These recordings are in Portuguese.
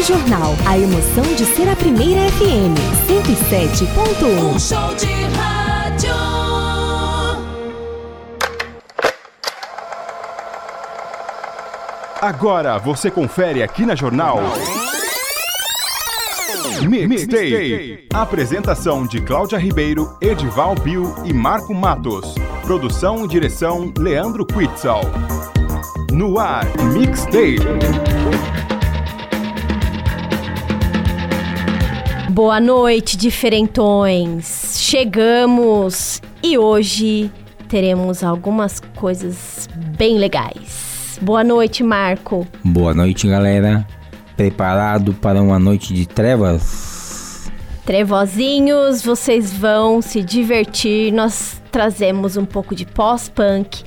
Rádio Jornal. A emoção de ser a primeira FM. 107.1. Um show de rádio. Agora você confere aqui na Jornal. Mixtape. Apresentação de Cláudia Ribeiro, Edival Bill e Marco Matos. Produção e direção Leandro Quitzal. No ar, Mixtape. Boa noite, diferentões. Chegamos e hoje teremos algumas coisas bem legais. Boa noite, Marco. Boa noite, galera. Preparado para uma noite de trevas? Trevozinhos, vocês vão se divertir. Nós trazemos um pouco de pós-punk,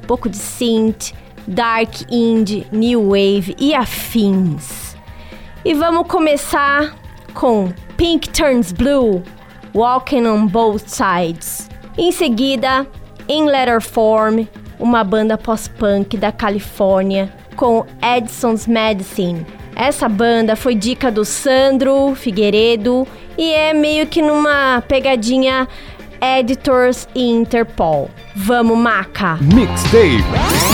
um pouco de synth, dark indie, new wave e afins. E vamos começar com Pink Turns Blue, Walking on Both Sides. Em seguida, In Letter Form, uma banda pós-punk da Califórnia com Edson's Medicine. Essa banda foi dica do Sandro Figueiredo e é meio que numa pegadinha Editors e Interpol. Vamos, Maca! Mixtape.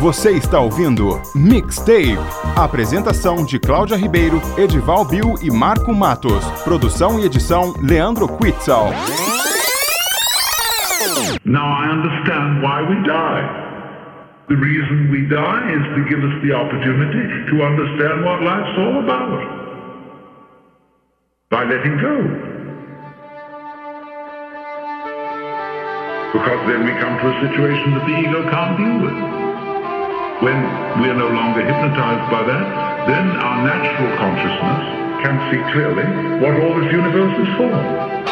Você está ouvindo Mixtape. Apresentação de Cláudia Ribeiro, Edival Bill e Marco Matos. Produção e edição Leandro Quitzal. Now I understand why we die. The reason we die is to give us the opportunity to understand what life's all about. By letting go. Because then we come to a situation that the ego can't deal with. When we are no longer hypnotized by that, then our natural consciousness can see clearly what all this universe is for.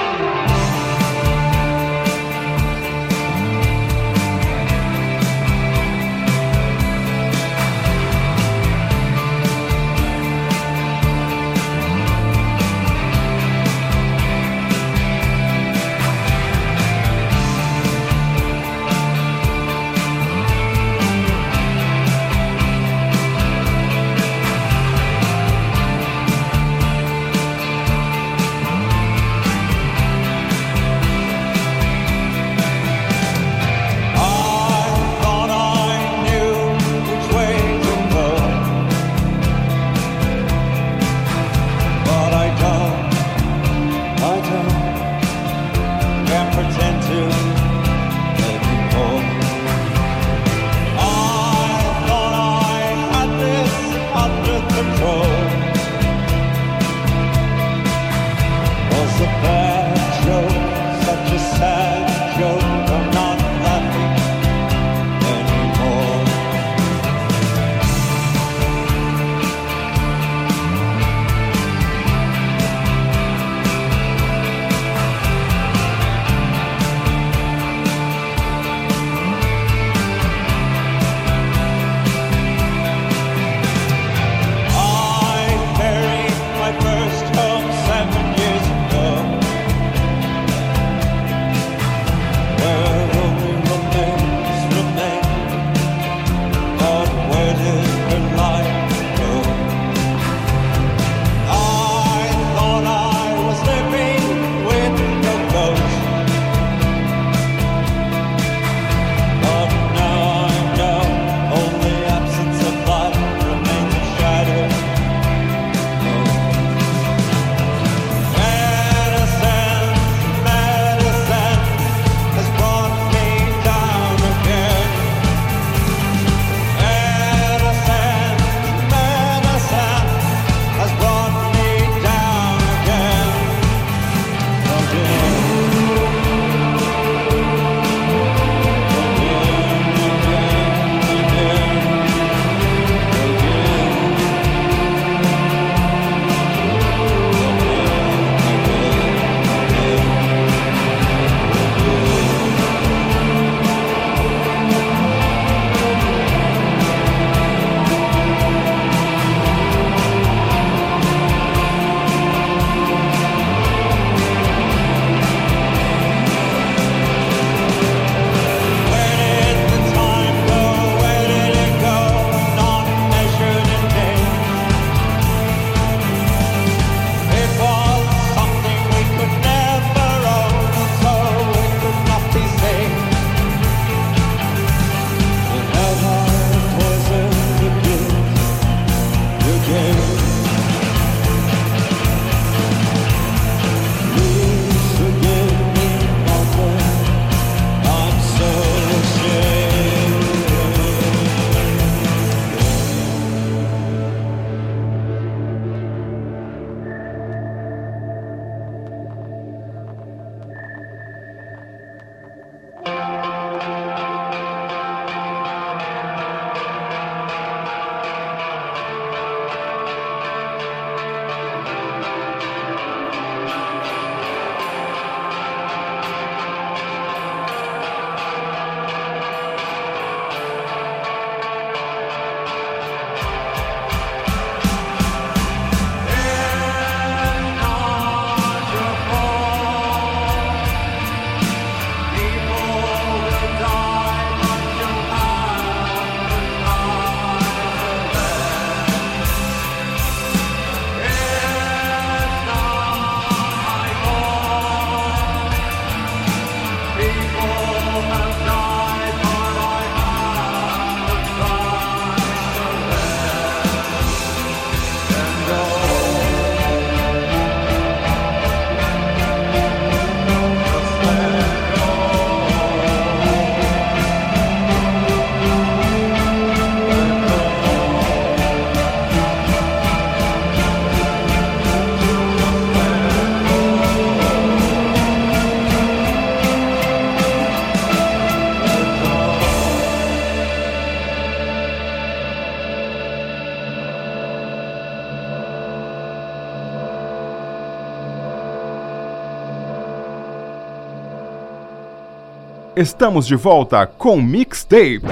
Estamos de volta com Mixtape.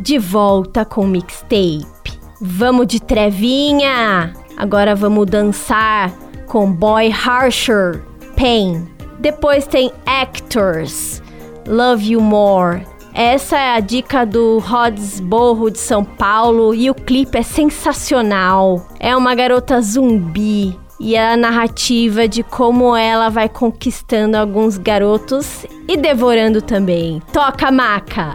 De volta com mixtape. Vamos de trevinha! Agora vamos dançar com Boy Harsher, Pain. Depois tem Actors, Love You More. Essa é a dica do Rods Borro de São Paulo e o clipe é sensacional. É uma garota zumbi e a narrativa de como ela vai conquistando alguns garotos e devorando também. Toca maca!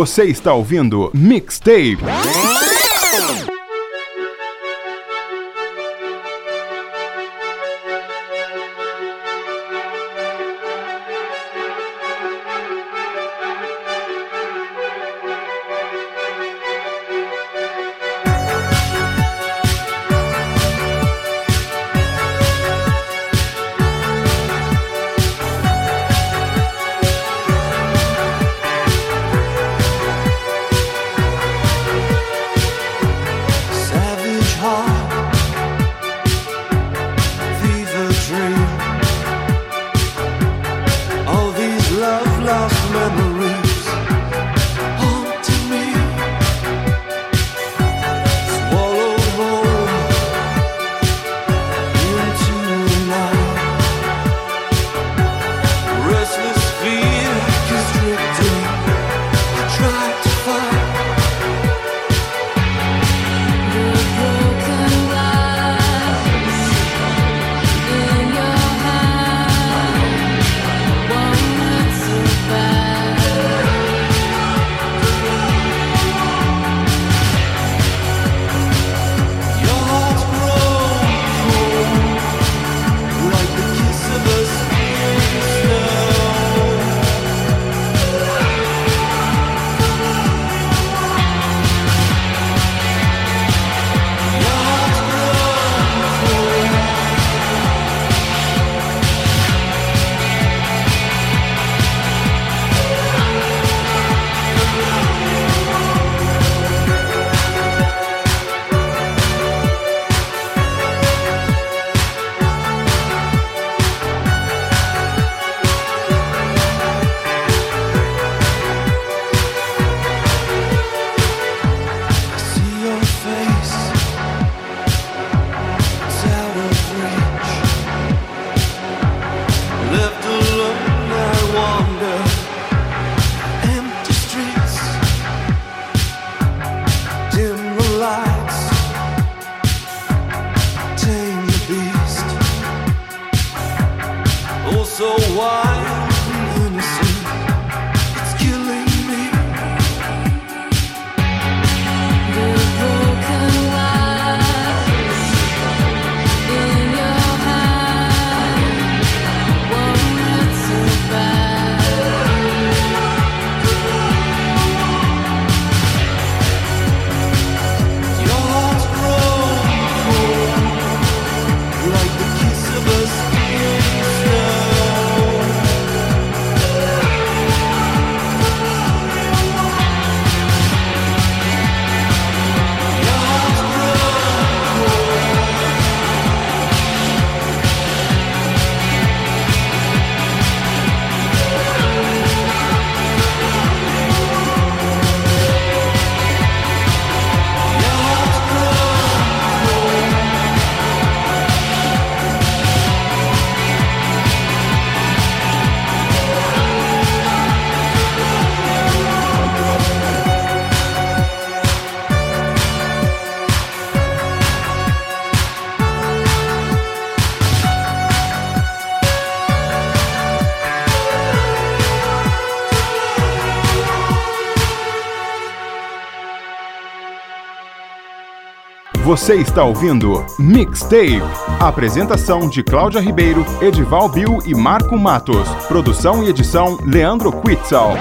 Você está ouvindo Mixtape. Você está ouvindo Mixtape. Apresentação de Cláudia Ribeiro, Edival Bill e Marco Matos. Produção e edição Leandro Quitzal.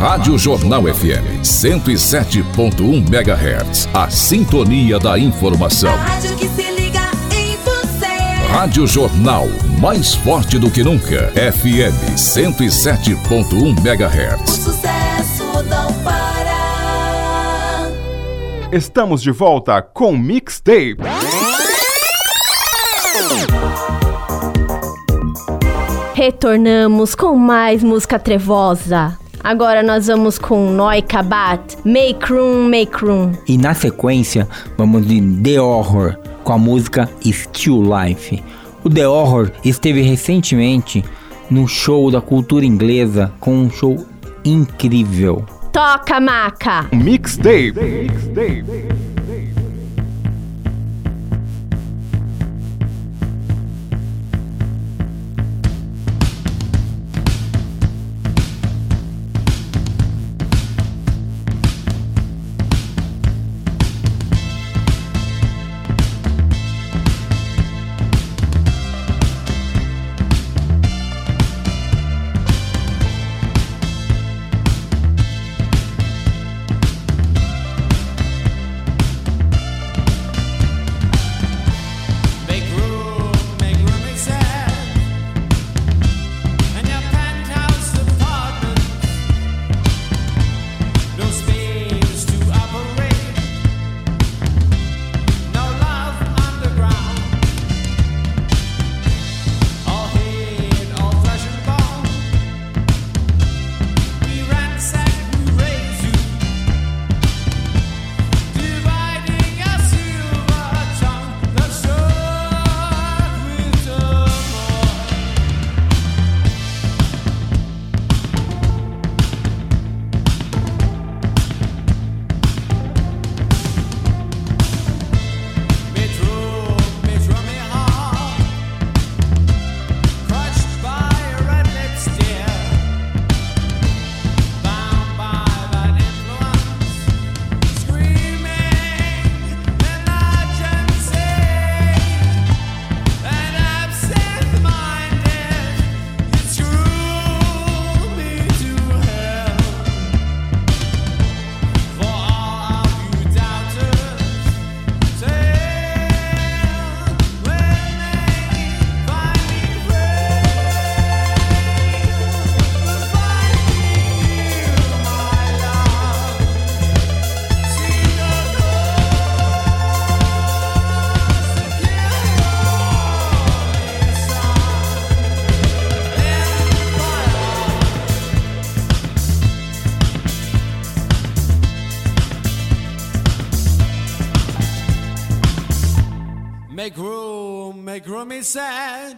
Rádio Jornal FM 107.1 MHz. A sintonia da informação. Rádio que se liga em você. Rádio Jornal, mais forte do que nunca. FM 107.1 O MHz. sucesso não para. Estamos de volta com Mixtape. Retornamos com mais música trevosa. Agora nós vamos com Noi Kabat, Make Room, Make Room. E na sequência, vamos de The Horror com a música Still Life. O The Horror esteve recentemente no show da cultura inglesa com um show incrível. Toca, maca! Mixtape. Mixtape. Make room, make room, he said.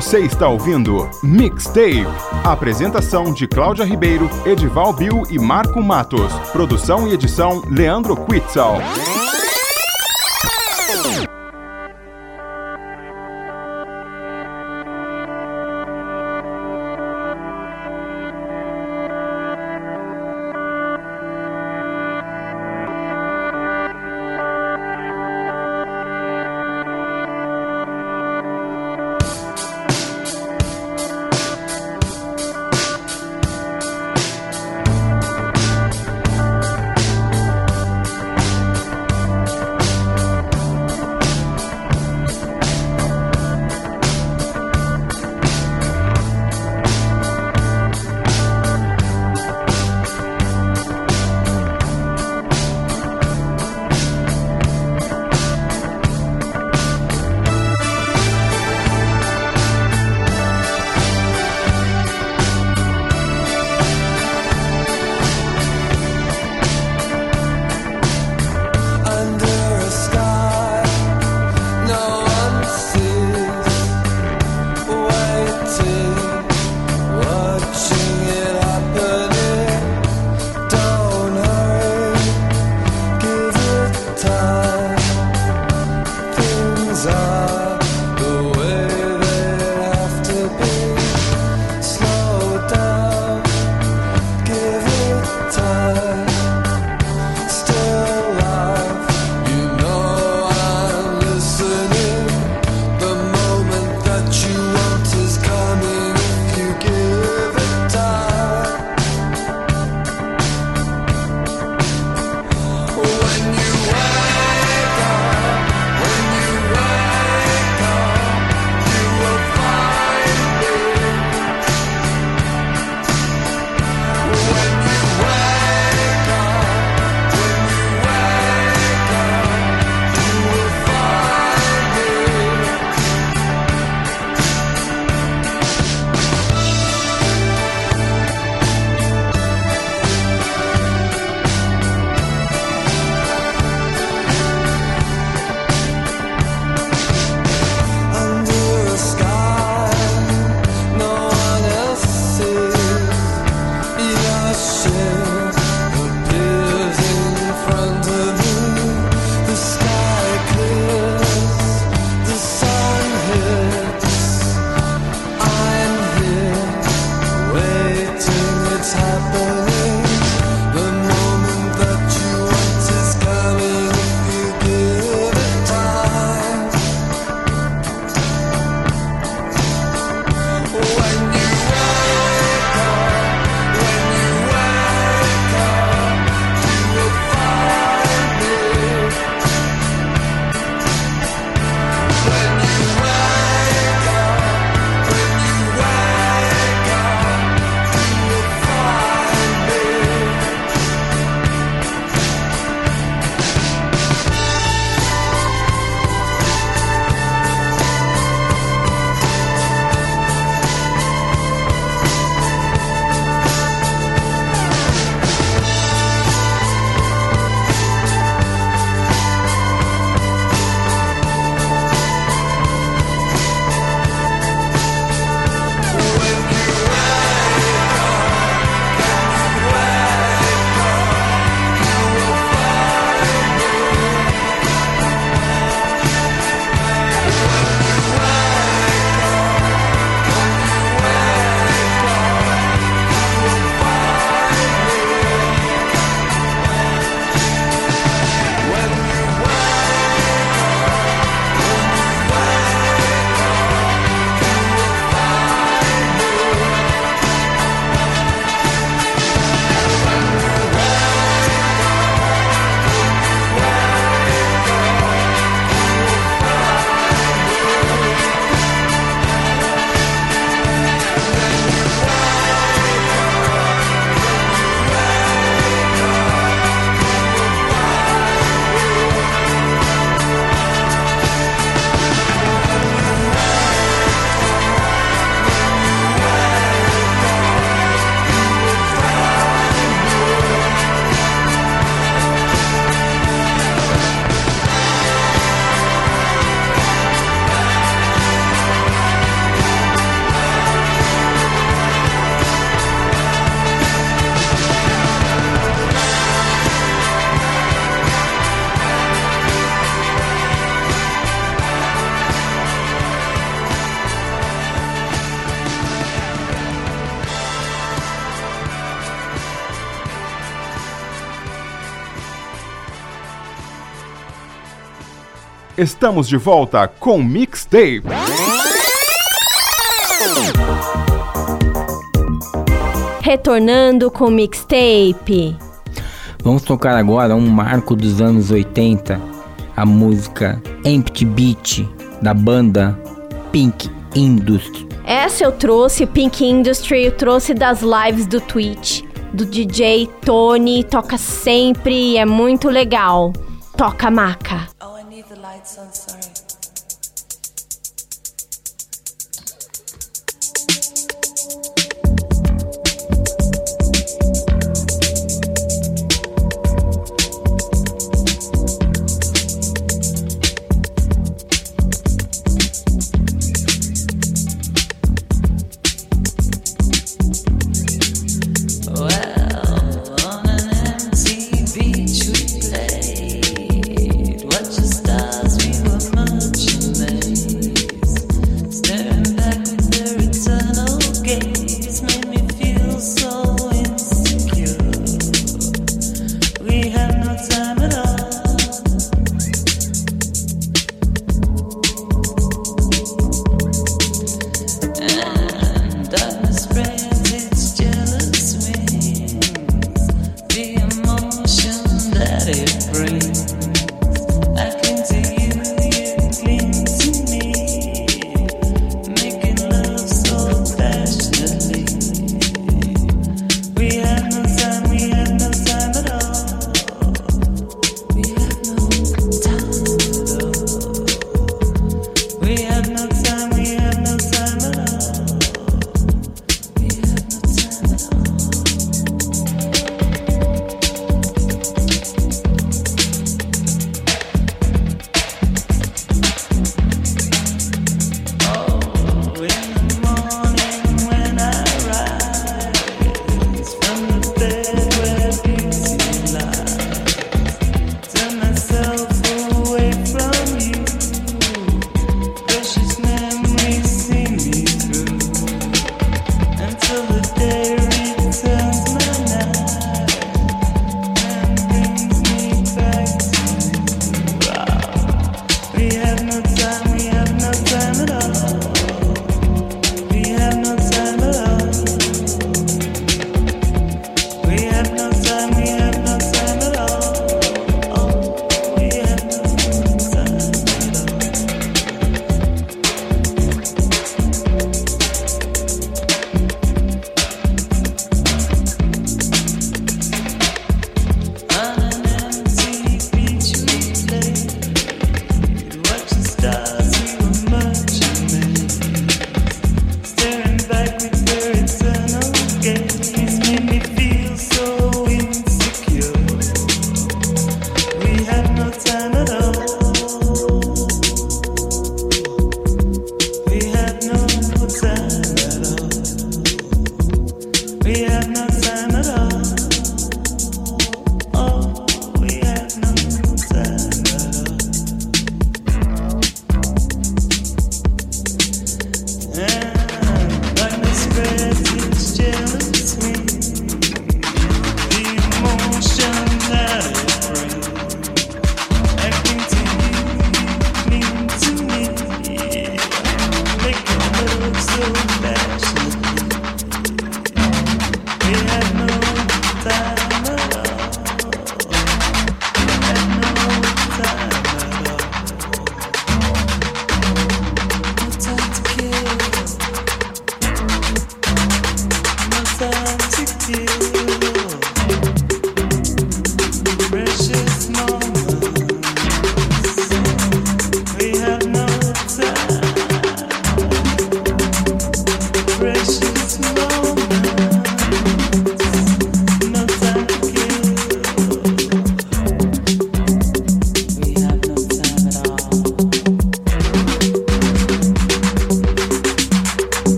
Você está ouvindo Mixtape. Apresentação de Cláudia Ribeiro, Edival Bill e Marco Matos. Produção e edição Leandro Quitzal. Estamos de volta com Mixtape. Retornando com Mixtape. Vamos tocar agora um marco dos anos 80, a música Empty Beat da banda Pink Industry. Essa eu trouxe, Pink Industry, eu trouxe das lives do Twitch, do DJ Tony, toca sempre e é muito legal. Toca maca. lights on, sorry.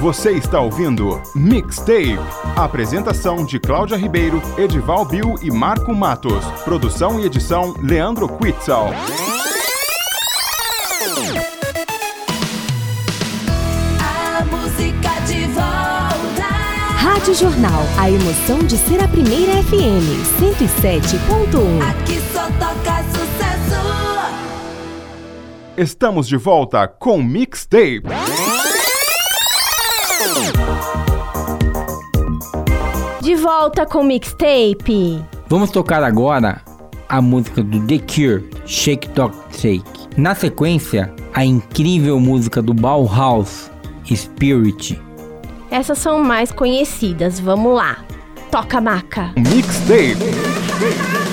Você está ouvindo Mixtape. Apresentação de Cláudia Ribeiro, Edival Bill e Marco Matos. Produção e edição Leandro Quitzal. A música de volta. Rádio Jornal. A emoção de ser a primeira FM 107.1. Aqui só toca sucesso. Estamos de volta com Mixtape. De volta com mixtape. Vamos tocar agora a música do The Cure, Shake Dog Shake. Na sequência, a incrível música do Bauhaus, Spirit. Essas são mais conhecidas. Vamos lá. Toca maca. Mixtape.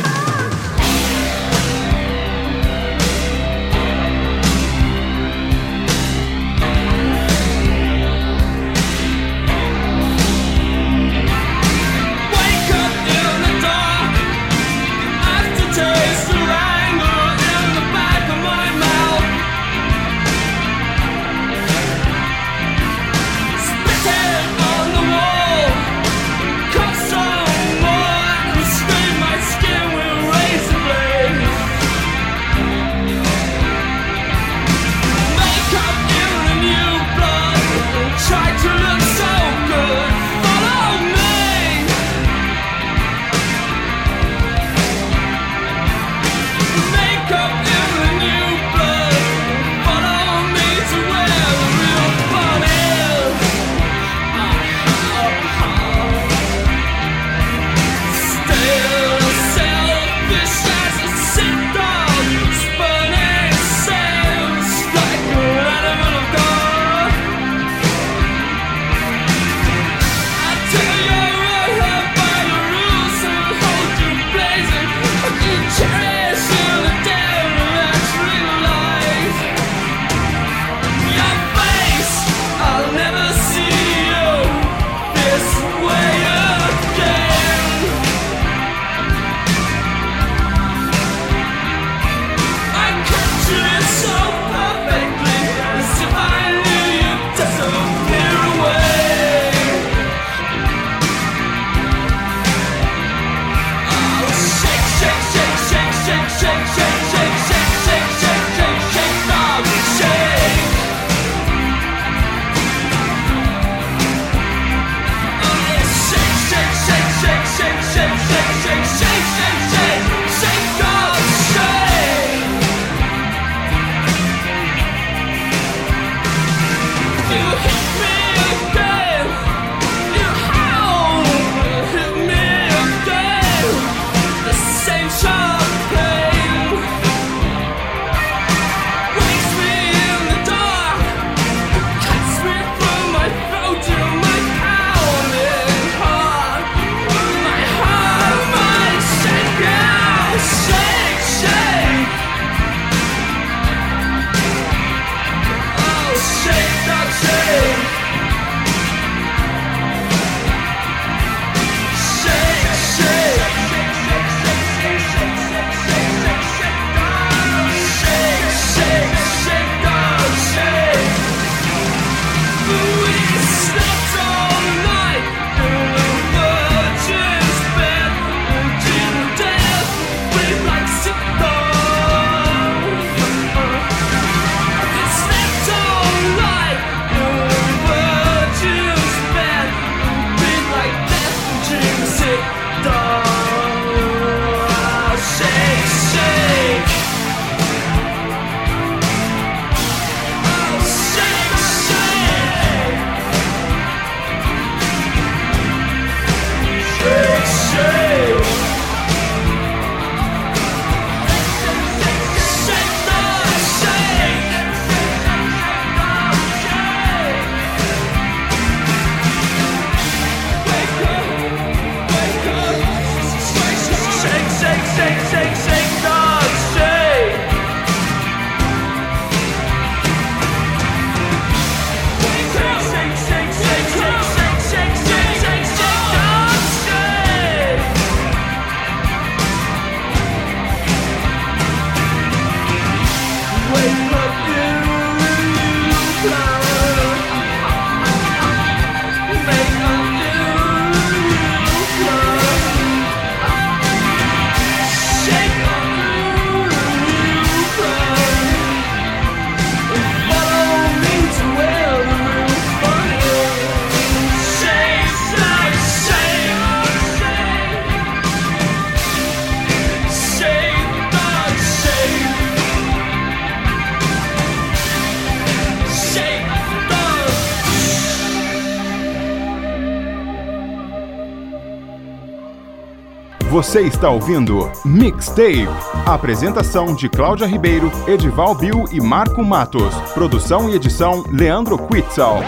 Você está ouvindo Mixtape. Apresentação de Cláudia Ribeiro, Edival Bill e Marco Matos. Produção e edição Leandro Quitzal.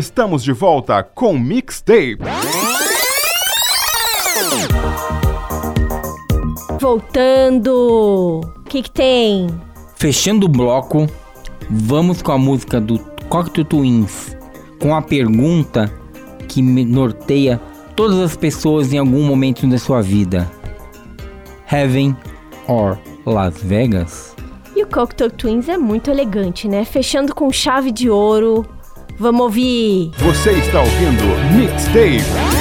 Estamos de volta com Mixtape. Voltando. O que, que tem? Fechando o bloco, vamos com a música do Cocteau Twins, com a pergunta que norteia todas as pessoas em algum momento da sua vida. Heaven or Las Vegas? E o Cocteau Twins é muito elegante, né? Fechando com chave de ouro, Vamos ouvir. Você está ouvindo Mixtape.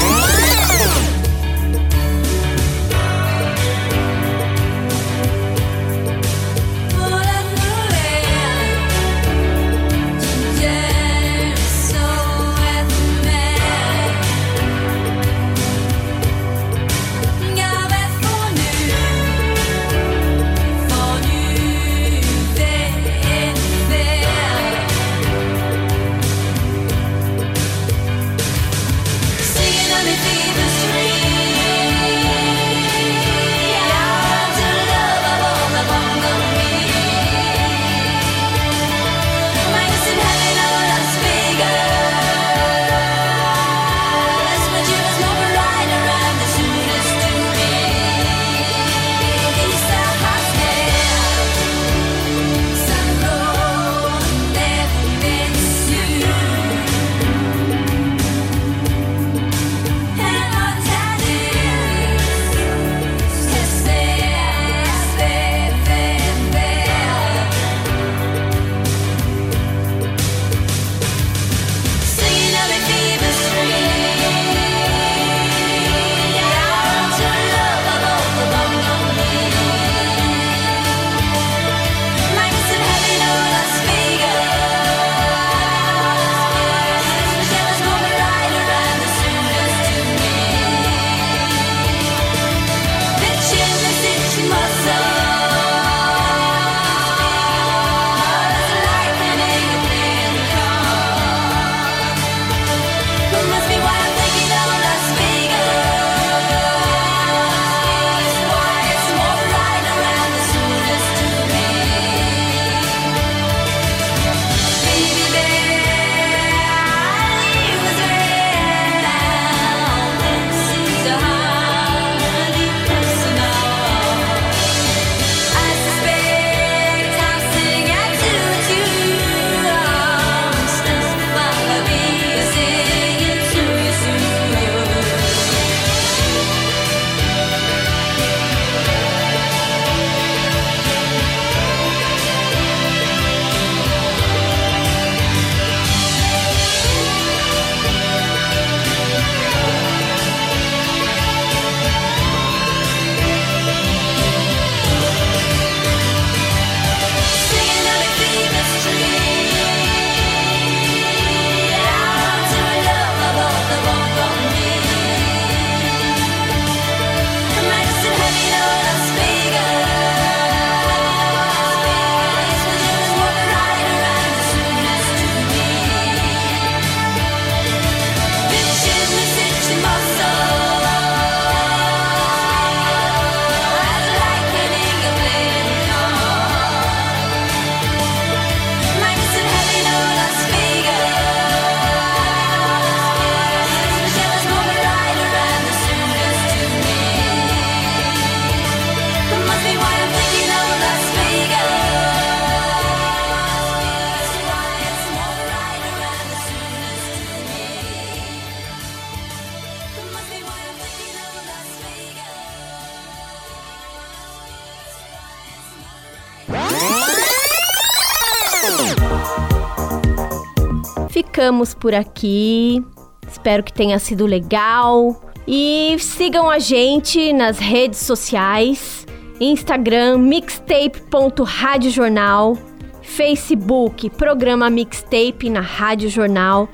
Ficamos por aqui. Espero que tenha sido legal. E sigam a gente nas redes sociais: Instagram, mixtape.radiojornal, Facebook, programa Mixtape na Rádio Jornal.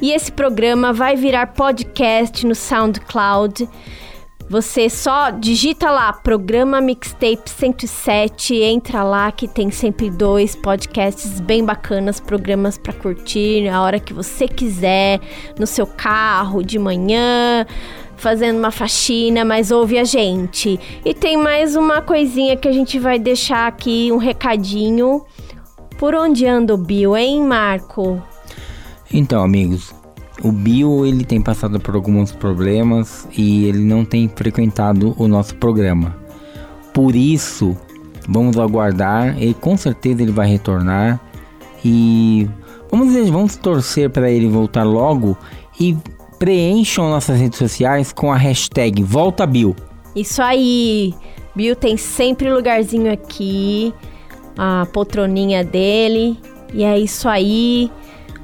E esse programa vai virar podcast no SoundCloud. Você só digita lá, programa Mixtape 107, entra lá que tem sempre dois podcasts bem bacanas, programas pra curtir a hora que você quiser, no seu carro, de manhã, fazendo uma faxina, mas ouve a gente. E tem mais uma coisinha que a gente vai deixar aqui, um recadinho. Por onde anda o Bill, hein, Marco? Então, amigos, o Bill ele tem passado por alguns problemas e ele não tem frequentado o nosso programa. Por isso, vamos aguardar e com certeza ele vai retornar e vamos vamos torcer para ele voltar logo e preencham nossas redes sociais com a hashtag Volta Bill. Isso aí! Bill tem sempre lugarzinho aqui, a poltroninha dele. E é isso aí.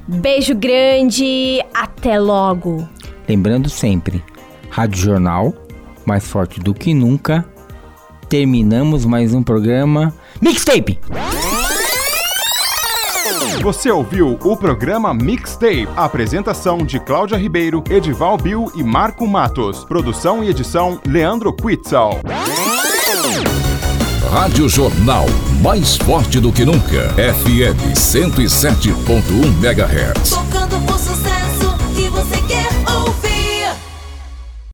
Beijo grande, até logo. Lembrando sempre, Rádio Jornal, mais forte do que nunca. Terminamos mais um programa Mixtape. Você ouviu o programa Mixtape. Apresentação de Cláudia Ribeiro, Edival Bill e Marco Matos. Produção e edição Leandro Quitzal. Rádio Jornal, mais forte do que nunca. FM 107.1 MHz. Tocando sucesso.